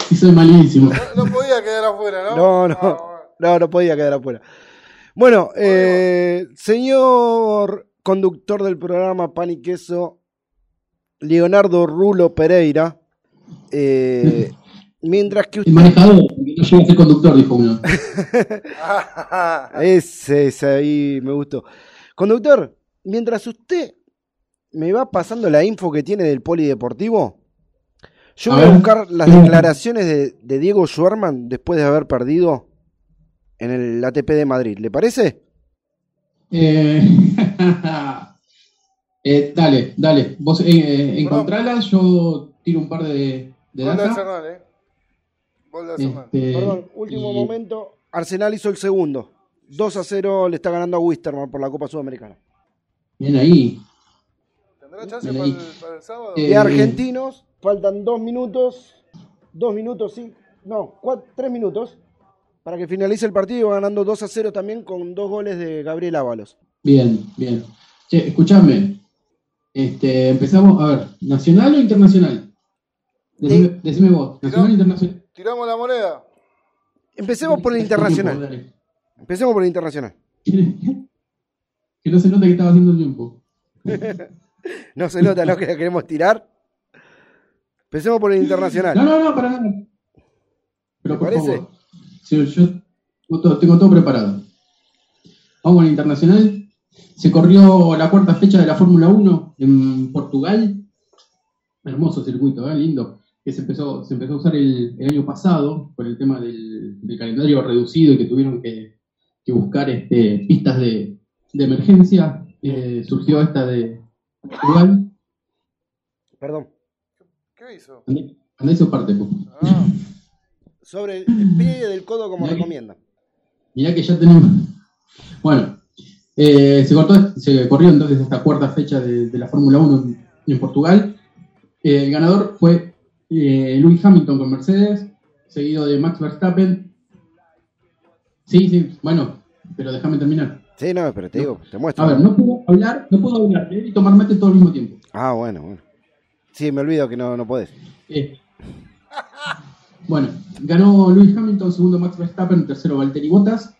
Sí, soy malísimo. No podía quedar afuera, ¿no? No, no. No, no podía quedar afuera. Bueno, eh, señor conductor del programa Pan y Queso, Leonardo Rulo Pereira, eh, mientras que El usted... manejador, porque no llega a ser conductor, dijo uno. Ese, ese ahí me gustó. Conductor, mientras usted me va pasando la info que tiene del polideportivo, yo voy a buscar las declaraciones de, de Diego Schwarman después de haber perdido en el ATP de Madrid. ¿Le parece? Eh, eh, dale, dale. Vos eh, eh, encontralas, yo tiro un par de, de. Arsenal, ¿eh? Este, Perdón, último y- momento. Arsenal hizo el segundo. 2 a 0 le está ganando a Wisterman por la Copa Sudamericana. Bien ahí. ¿Tendrá chance Bien para ahí. el, para el sábado? Eh, De argentinos, faltan dos minutos. Dos minutos, sí. No, cuatro, tres minutos. Para que finalice el partido, ganando 2 a 0 también con dos goles de Gabriel Ábalos. Bien, bien. Che, escuchame. Este, empezamos, a ver, ¿nacional o internacional? Decime, decime vos, ¿nacional o internacional? Tiramos la moneda. Empecemos por el internacional. Empecemos por el internacional. Que no se nota que estaba haciendo el tiempo. No se nota, ¿no? Que la queremos tirar. Empecemos por el internacional. No, no, no, para nada. Pero ¿Te por parece? favor. Sí, yo tengo todo, tengo todo preparado. Vamos al internacional. Se corrió la cuarta fecha de la Fórmula 1 en Portugal. Hermoso circuito, ¿eh? lindo. Que se empezó, se empezó a usar el, el año pasado por el tema del, del calendario reducido y que tuvieron que, que buscar este, pistas de, de emergencia. Eh, surgió esta de Portugal. Perdón. ¿Qué hizo? Andá, hizo parte, po. Ah, Sobre el pie del codo como Mirá que- recomienda. Mirá que ya tenemos. Bueno, eh, se, cortó, se corrió entonces esta cuarta fecha de, de la Fórmula 1 en, en Portugal. Eh, el ganador fue eh, Lewis Hamilton con Mercedes, seguido de Max Verstappen. Sí, sí, bueno, pero déjame terminar. Sí, no, pero te digo, te muestro. A ver, no puedo hablar, no puedo hablar, leer y tomar mate todo al mismo tiempo. Ah, bueno, bueno. Sí, me olvido que no, no podés. Eh, Bueno, ganó Lewis Hamilton, segundo Max Verstappen, tercero Valtteri Bottas.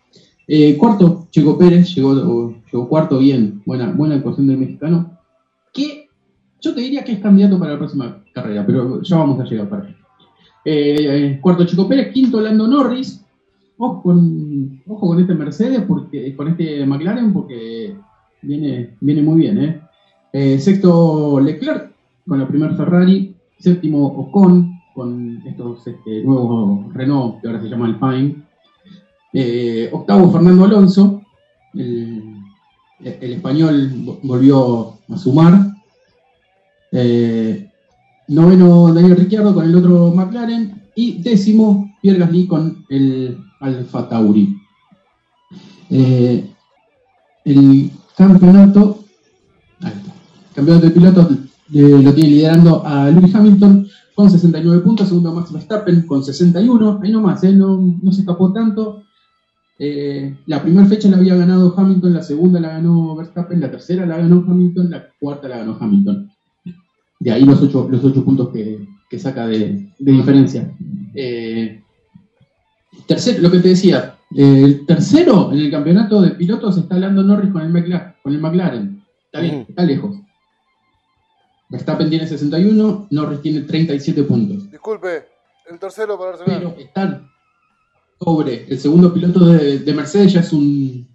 Eh, cuarto, Checo Pérez, llegó, llegó cuarto, bien, buena, buena actuación del mexicano. Que yo te diría que es candidato para la próxima carrera, pero ya vamos a llegar para ahí. Eh, cuarto, Checo Pérez, quinto, Lando Norris. Ojo con, ojo con este Mercedes, porque, con este McLaren, porque viene, viene muy bien. ¿eh? Eh, sexto, Leclerc, con la primer Ferrari. Séptimo, Ocon, con estos este, nuevos Renault, que ahora se llama Alpine. Eh, octavo, Fernando Alonso. El, el español vo- volvió a sumar. Eh, noveno, Daniel Ricciardo con el otro McLaren. Y décimo, Pierre Gasly con el Alfa Tauri. Eh, el campeonato, está. campeonato de pilotos lo tiene liderando a Lewis Hamilton con 69 puntos, segundo Max Verstappen con 61, ahí nomás, ¿eh? no, se escapó tanto. Eh, la primera fecha la había ganado Hamilton, la segunda la ganó Verstappen, la tercera la ganó Hamilton, la cuarta la ganó Hamilton. De ahí los ocho, los ocho puntos que, saca de, de diferencia. Eh, tercero, lo que te decía, eh, el tercero en el campeonato de pilotos está Lando Norris con el McLaren. Con el McLaren. Está bien, está lejos. Verstappen tiene 61, Norris tiene 37 puntos. Disculpe, el tercero para Arsenal. Pero estar sobre el segundo piloto de, de Mercedes ya es un.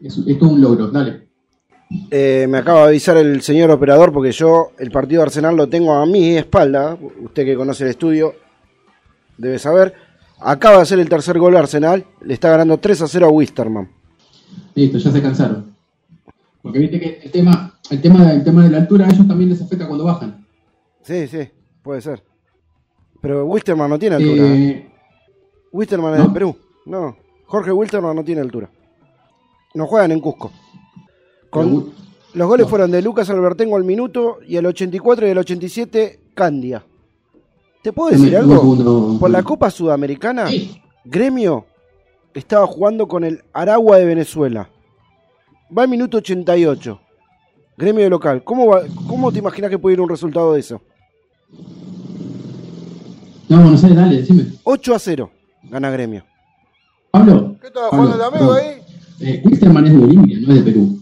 Es, es todo un logro, dale. Eh, me acaba de avisar el señor operador porque yo el partido de Arsenal lo tengo a mi espalda. Usted que conoce el estudio debe saber. Acaba de hacer el tercer gol Arsenal. Le está ganando 3 a 0 a Wisterman. Listo, ya se cansaron. Porque viste que el tema, el tema, el tema de la altura a ellos también les afecta cuando bajan. Sí, sí, puede ser. Pero Wisterman no tiene altura. ¿eh? Wisterman es ¿no? de Perú. No, Jorge Wisterman no tiene altura. No juegan en Cusco. Con- los goles no. fueron de Lucas Albertengo al minuto y al 84 y al 87 Candia. ¿Te puedo decir algo? Por la Copa Sudamericana. Gremio estaba jugando con el Aragua de Venezuela. Va al minuto 88. Gremio de local. ¿Cómo, va- ¿Cómo te imaginas que puede ir un resultado de eso? No, no sé, dale, decime. 8 a 0 gana Gremio. Pablo. ¿Qué estaba jugando el amigo ahí? Eh, Wisterman es de Bolivia, no es de Perú.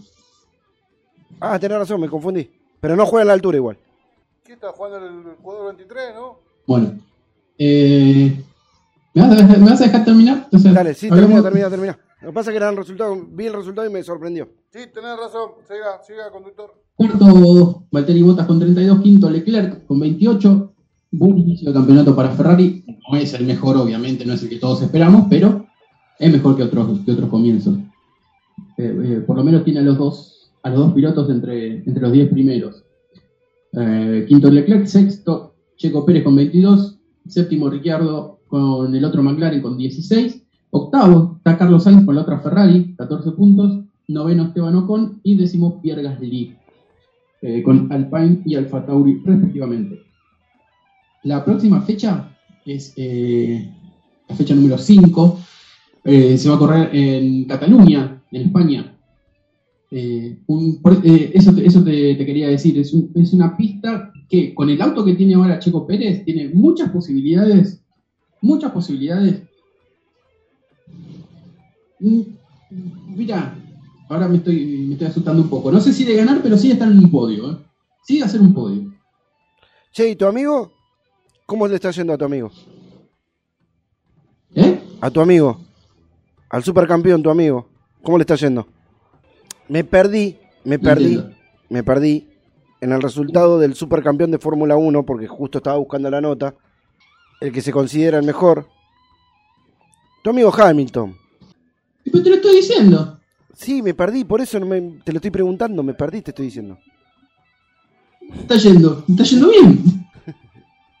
Ah, tenés razón, me confundí. Pero no juega en la altura igual. ¿Qué estaba jugando el jugador 23, no? Bueno. Eh, ¿me, vas a dejar, me vas a dejar terminar? Sea, Dale, sí, termina, termina, termina. Lo que pasa es que era el resultado, vi el resultado y me sorprendió. Sí, tenés razón. Siga, siga, conductor. Cuarto, Valtteri Bottas con 32, quinto Leclerc con 28. Buen inicio de campeonato para Ferrari. No es el mejor, obviamente, no es el que todos esperamos, pero es mejor que otros, que otros comienzos. Eh, eh, por lo menos tiene a los dos, a los dos pilotos entre, entre los 10 primeros. Eh, quinto Leclerc, sexto Checo Pérez con 22, séptimo Ricciardo con el otro McLaren con 16, octavo está Carlos Sainz con la otra Ferrari, 14 puntos, noveno Esteban Ocon y décimo Pierre Gasly eh, con Alpine y Alfa Tauri respectivamente. La próxima fecha es eh, la fecha número 5, se va a correr en Cataluña, en España. Eh, eh, eso eso te- quería decir, es, es una pista que con el auto que tiene ahora Checo Pérez tiene muchas posibilidades, muchas posibilidades. Mm, Mira, ahora me estoy, me estoy asustando un poco. No sé si de ganar, pero sí de estar en un podio. ¿eh? Sí de hacer un podio. Che, ¿y tu amigo? ¿Cómo le está yendo a tu amigo? ¿Eh? A tu amigo. Al supercampeón, tu amigo. ¿Cómo le está yendo? Me perdí, me perdí, entiendo. me perdí en el resultado del supercampeón de Fórmula 1 porque justo estaba buscando la nota. El que se considera el mejor. Tu amigo Hamilton. Pero te lo estoy diciendo. Sí, me perdí, por eso no me- te lo estoy preguntando, me perdí, te estoy diciendo. Está yendo, está yendo bien.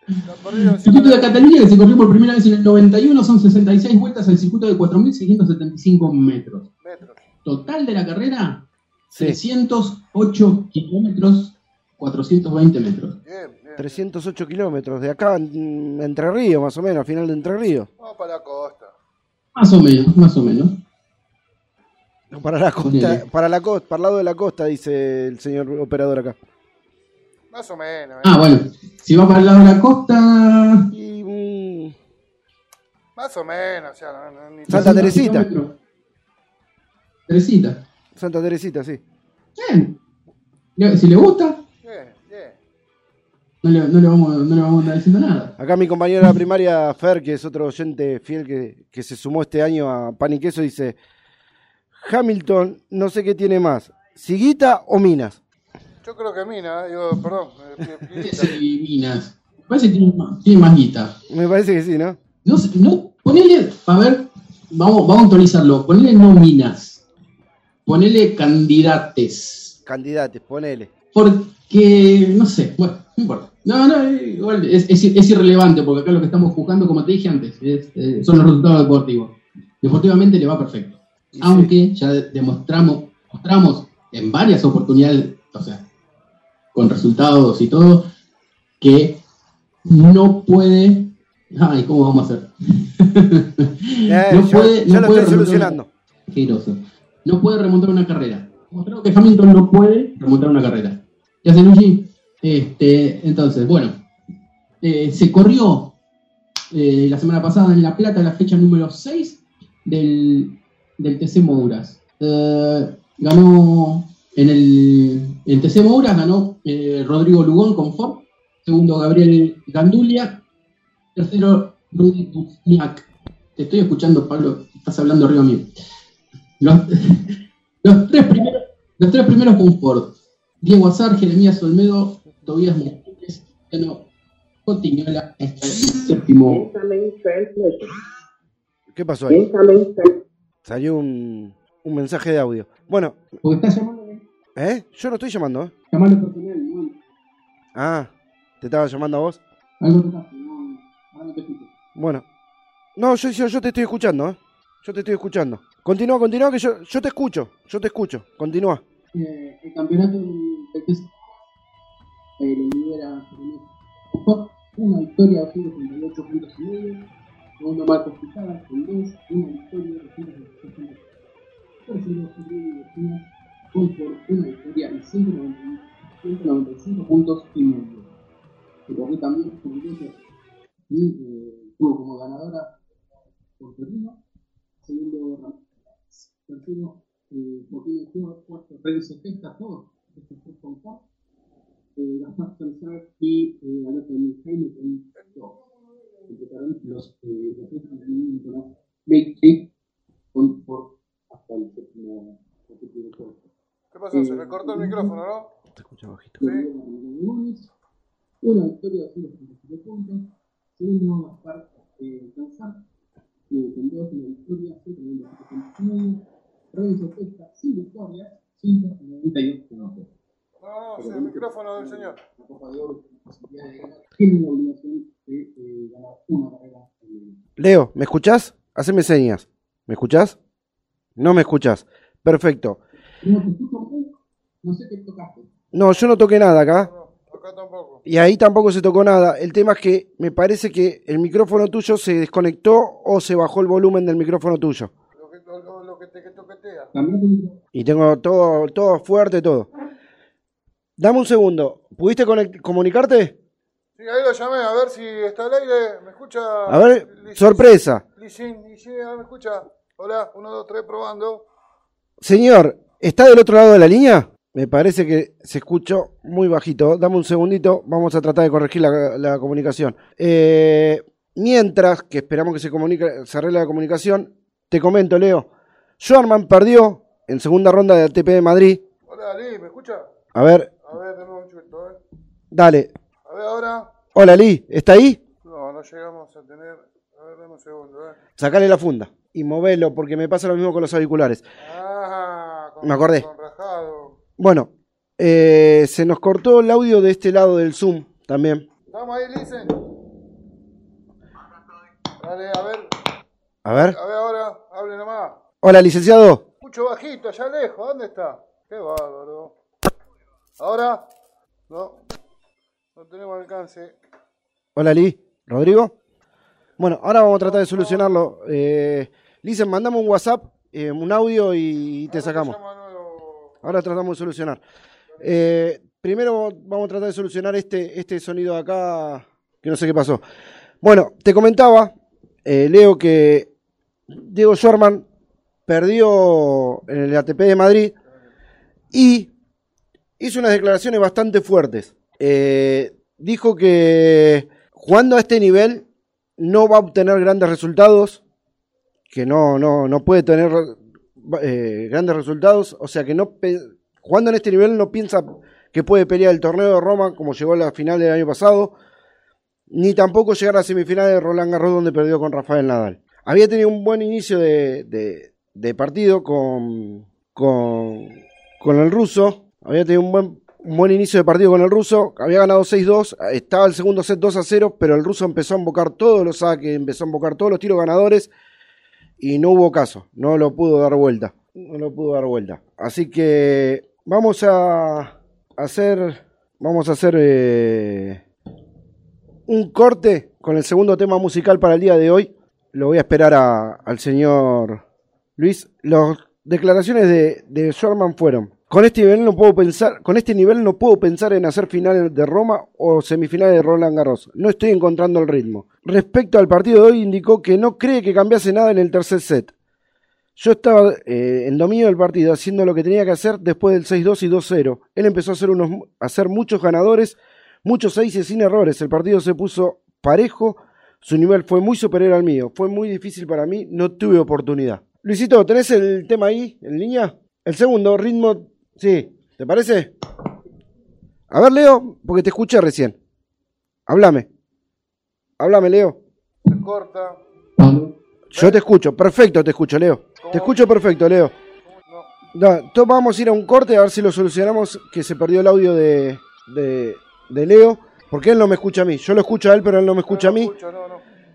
El circuito de de- Cataluña que se corrió por primera vez en el 91 son 66 vueltas al circuito de 4.675 metros. metros. Total de la carrera, Sí, 308 kilómetros, 420 metros. Bien, bien. 308 kilómetros, de acá en Entre Ríos, más o menos, a final de Entre Ríos. Vamos para la costa. Más o menos, más o menos. Para la costa, para la costa, para el lado de la costa, dice el señor operador acá. Más o menos. ¿eh? Ah, bueno, si va para el lado de la costa... Y, mm, Más o menos. O sea, no, no, ni Santa 300 Teresita. kilómetros. Teresita. Santa Teresita, sí. Bien. Ya, Si le gusta. No le, no le vamos, no le vamos a andar diciendo nada. Acá mi compañero de la primaria, Fer, que es otro oyente fiel que, que se sumó este año a Pan y Queso, dice, Hamilton, no sé qué tiene más, Siguita o Minas. Yo creo que Mina, eh, digo, perdón. eh, Minas. Me parece que tiene más, tiene más guita. Me parece que sí, ¿no? No, sé, no, ponele, a ver, vamos, vamos a actualizarlo. Ponele no minas. Ponele candidates. Candidates, ponele. Porque, no sé, bueno, no importa. No, no, igual es, es- es irrelevante, porque acá lo que estamos buscando, como te dije antes, es, eh, son los resultados deportivos. Deportivamente le va perfecto. Aunque ya de- demostramos, mostramos en varias oportunidades, o sea, con resultados y todo, que no puede. Ay, ¿cómo vamos a hacer? Eh, no yo- puede, yo no lo puede estoy solucionando. una-. No puede remontar una carrera. Mostró que Hamilton no puede remontar una carrera. ¿Qué hace Luigi? Este, entonces, bueno, eh, se corrió eh, la semana pasada en La Plata la fecha número 6 del, TC Mouras. Eh, ganó en el, TC Mouras ganó Rodrigo Lugón con Ford, segundo Gabriel Gandulia, tercero Rudy Buzniak. Te estoy escuchando, Pablo, estás hablando arriba mío. Los, los tres primeros, los tres primeros con Ford. Diego Azar, Jeremías Olmedo, Tobías Martínez, Luciano Cotiñola, hasta el séptimo. ¿Qué pasó ahí? Salió un, un mensaje de audio. Bueno, Porque está llamando, ¿eh? Yo no estoy llamando, ¿eh? llamando personal, no, Ah, ¿te estaba llamando a vos? algo no, ahora no te escucho. Bueno. No, yo, yo, yo te estoy escuchando, ¿eh? Yo te estoy escuchando. Continúa, continúa, que yo, yo te escucho. Yo te escucho. Continúa. Eh, el campeonato del eh, lo lidera una victoria, 238 puntos y medio. Segundo Marcos Picada con dos, una victoria, 238 puntos. Tercero, Rodrigo García con por una victoria y 190 195 puntos y medio. Se corrió también con Iglesia y eh, tuvo como ganadora por Torino. Segundo, Ramírez. Tercero, eh, Joaquín Esteban. Cuarto, Renzo Testa, todos estos tres con Ford. Eh, Gaspar Sanzar y eh, Alberto Jaime con dos. Completaron los eh, campeonatos Leipzig con Ford hasta el séptimo de. ¿Qué pasó? Se me cortó el micrófono, ¿no? Te escucho bajito. Una victoria de 237 puntos. Segundo, Gaspar eh, Sanzar eh, con dos, una victoria, 197 puntos y medio. Renzo Testa, sin victorias, 192 puntos. No, no, sí, el micrófono del señor. La Copa de Oro, posibilidad de ganar, tienen la obligación de eh, ganar una carrera en el Leo, ¿me escuchás? Haceme señas. ¿Me escuchás? No me escuchás. Perfecto. No te escucho muy, no sé qué tocaste. No, yo no toqué nada acá. No, acá tampoco. Y ahí tampoco se tocó nada. El tema es que me parece que el micrófono tuyo se desconectó o se bajó el volumen del micrófono tuyo. Lo que, lo, lo- lo que te que toquetea. Cambió tu micrófono. Y tengo todo, todo fuerte, todo. Dame un segundo. ¿Pudiste comunicarte? Sí, ahí lo llamé, a ver si está al aire. ¿Me escucha? A ver, Lisin- sorpresa. Lisin, Lisin, ¿me escucha? Hola, uno, dos, tres, probando. Señor, ¿está del otro lado de la línea? Me parece que se escuchó muy bajito. Dame un segundito, vamos a tratar de corregir la, la comunicación. Eh, mientras que esperamos que se, comunique, se arregle la comunicación, te comento, Leo. Schwarman perdió en segunda ronda de ATP de Madrid. Hola, Lee, ¿me escucha? A ver, A ver, de nuevo un chubito, a ver. Dale. A ver ahora. Hola, Lee, ¿está ahí? No, no llegamos a tener. A ver, dame un segundo, ver. Sacale la funda y movelo porque me pasa lo mismo con los auriculares. Ah, con, Me acordé. Con rajado. Bueno, eh, se nos cortó el audio de este lado del Zoom también. ¿Estamos ahí, Lisen? Dale, a ver. A ver. A ver ahora, hable nomás. Hola, licenciado. Escucho bajito, allá lejos, ¿dónde está? Qué bárbaro. Ahora, no, no tenemos alcance. Hola, Lee. ¿Rodrigo? Bueno, ahora vamos a tratar de solucionarlo. Eh, Licen, mandame un WhatsApp, eh, un audio y te sacamos. Ahora tratamos de solucionar. Eh, primero vamos a tratar de solucionar este, este sonido de acá, que no sé qué pasó. Bueno, te comentaba, eh, Leo, que Diego Schwarman perdió en el ATP de Madrid y hizo unas declaraciones bastante fuertes. Eh, dijo que jugando a este nivel no va a obtener grandes resultados, que no, no, no puede tener eh, grandes resultados, o sea que no jugando en este nivel no piensa que puede pelear el torneo de Roma como llegó a la final del año pasado, ni tampoco llegar a la semifinal de Roland Garros donde perdió con Rafael Nadal. Había tenido un buen inicio de, de- de partido con, con, con el ruso, había tenido un buen, un buen inicio de partido con el ruso, había ganado 6-2, estaba el segundo set 2 a 0, pero el ruso empezó a invocar todos los saques, empezó a invocar todos los tiros ganadores y no hubo caso, no lo pudo dar vuelta, no lo pudo dar vuelta. Así que vamos a hacer, vamos a hacer eh, un corte con el segundo tema musical para el día de hoy. Lo voy a esperar a- al señor Luis. Las declaraciones de, de Schwarman fueron. Con este nivel no puedo pensar, con este nivel no puedo pensar en hacer finales de Roma o semifinales de Roland Garros. No estoy encontrando el ritmo. Respecto al partido de hoy, indicó que no cree que cambiase nada en el tercer set. Yo estaba eh, en dominio del partido, haciendo lo que tenía que hacer después del 6-2 y 2-0. Él empezó a hacer, unos, a hacer muchos ganadores, muchos 6 sin errores. El partido se puso parejo, su nivel fue muy superior al mío. Fue muy difícil para mí, no tuve oportunidad. Luisito, ¿tenés el tema ahí en línea? El segundo, ritmo, sí, ¿te parece? A ver, Leo, porque te escuché recién. Háblame. Háblame, Leo. Se corta. Yo te escucho, perfecto, te escucho, Leo. Te escucho perfecto, Leo. No, entonces vamos a ir a un corte a ver si lo solucionamos, que se perdió el audio de, de, de Leo, porque él no me escucha a mí. Yo lo escucho a él, pero él no me escucha a mí.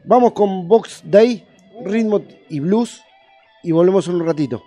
Vamos con Box Day, ritmo y blues, y volvemos en un ratito.